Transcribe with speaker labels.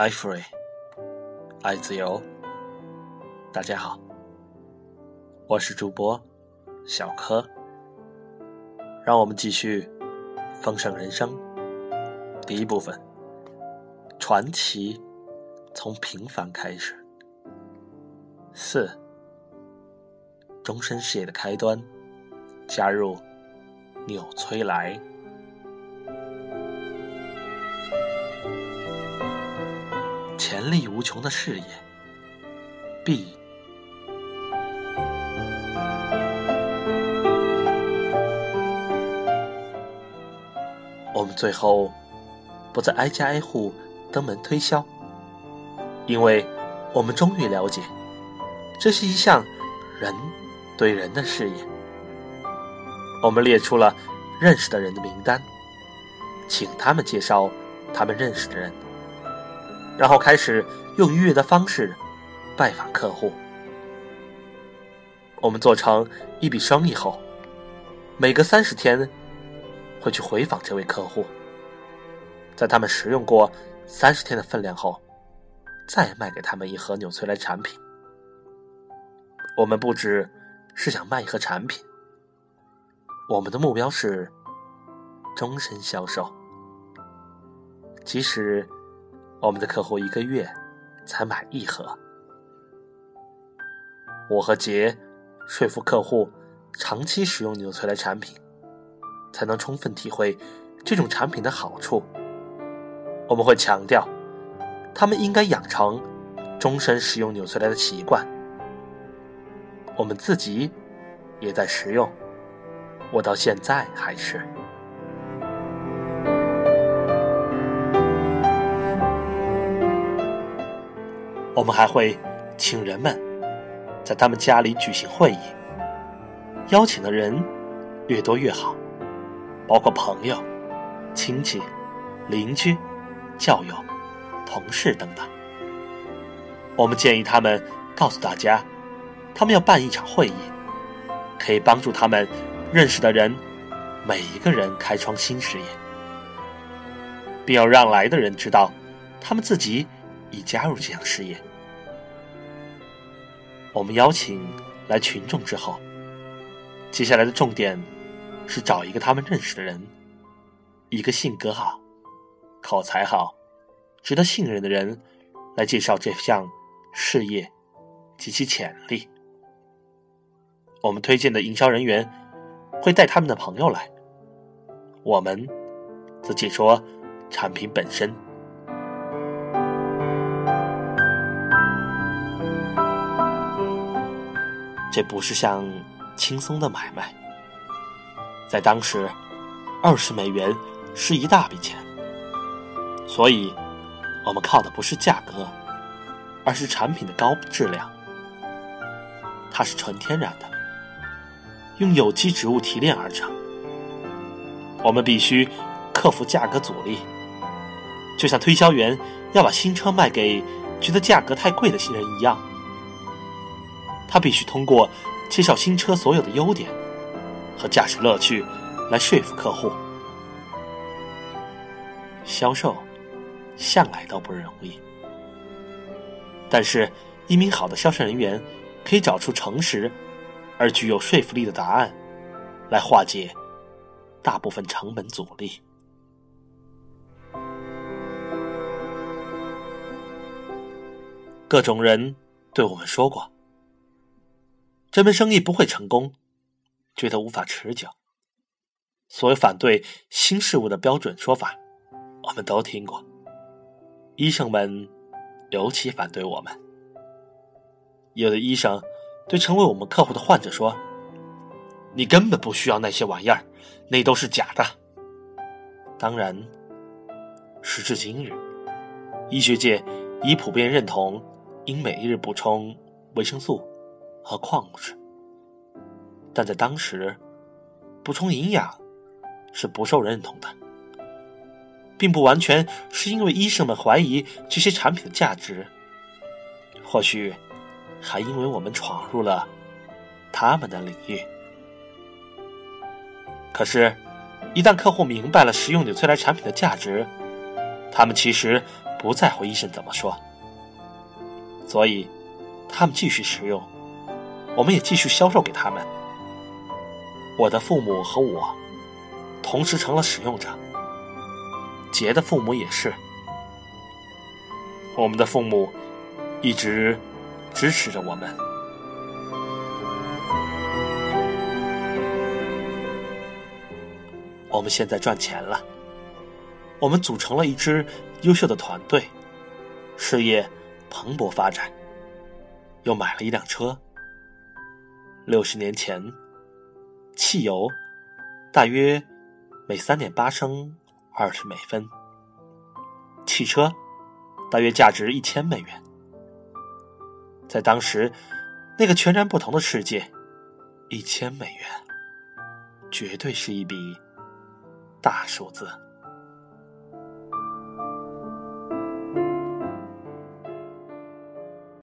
Speaker 1: 爱 free，爱自由。大家好，我是主播小柯。让我们继续丰盛人生第一部分：传奇从平凡开始。四，终身事业的开端，加入纽崔莱。潜力无穷的事业，B。我们最后不再挨家挨户登门推销，因为我们终于了解，这是一项人对人的事业。我们列出了认识的人的名单，请他们介绍他们认识的人。然后开始用愉悦的方式拜访客户。我们做成一笔生意后，每隔三十天会去回访这位客户，在他们食用过三十天的分量后，再卖给他们一盒纽崔莱产品。我们不只是想卖一盒产品，我们的目标是终身销售，即使。我们的客户一个月才买一盒，我和杰说服客户长期使用纽崔莱产品，才能充分体会这种产品的好处。我们会强调，他们应该养成终身使用纽崔莱的习惯。我们自己也在使用，我到现在还是。我们还会请人们在他们家里举行会议，邀请的人越多越好，包括朋友、亲戚、邻居、教友、同事等等。我们建议他们告诉大家，他们要办一场会议，可以帮助他们认识的人每一个人开创新事业，并要让来的人知道，他们自己已加入这项事业。我们邀请来群众之后，接下来的重点是找一个他们认识的人，一个性格好、口才好、值得信任的人，来介绍这项事业及其潜力。我们推荐的营销人员会带他们的朋友来，我们则解说产品本身。这不是项轻松的买卖，在当时，二十美元是一大笔钱，所以，我们靠的不是价格，而是产品的高质量。它是纯天然的，用有机植物提炼而成。我们必须克服价格阻力，就像推销员要把新车卖给觉得价格太贵的新人一样。他必须通过介绍新车所有的优点和驾驶乐趣来说服客户。销售向来都不容易，但是一名好的销售人员可以找出诚实而具有说服力的答案，来化解大部分成本阻力。各种人对我们说过。这门生意不会成功，觉得无法持久。所有反对新事物的标准说法，我们都听过。医生们尤其反对我们。有的医生对成为我们客户的患者说：“你根本不需要那些玩意儿，那都是假的。”当然，时至今日，医学界已普遍认同应每日补充维生素。和矿物质，但在当时，补充营养是不受认同的，并不完全是因为医生们怀疑这些产品的价值，或许还因为我们闯入了他们的领域。可是，一旦客户明白了食用纽崔莱产品的价值，他们其实不在乎医生怎么说，所以他们继续使用，我们也继续销售给他们。我的父母和我同时成了使用者，杰的父母也是。我们的父母一直支持着我们。我们现在赚钱了，我们组成了一支优秀的团队，事业蓬勃发展，又买了一辆车。六十年前，汽油大约每三点八升二十美分，汽车大约价值一千美元。在当时那个全然不同的世界，一千美元绝对是一笔。大数字。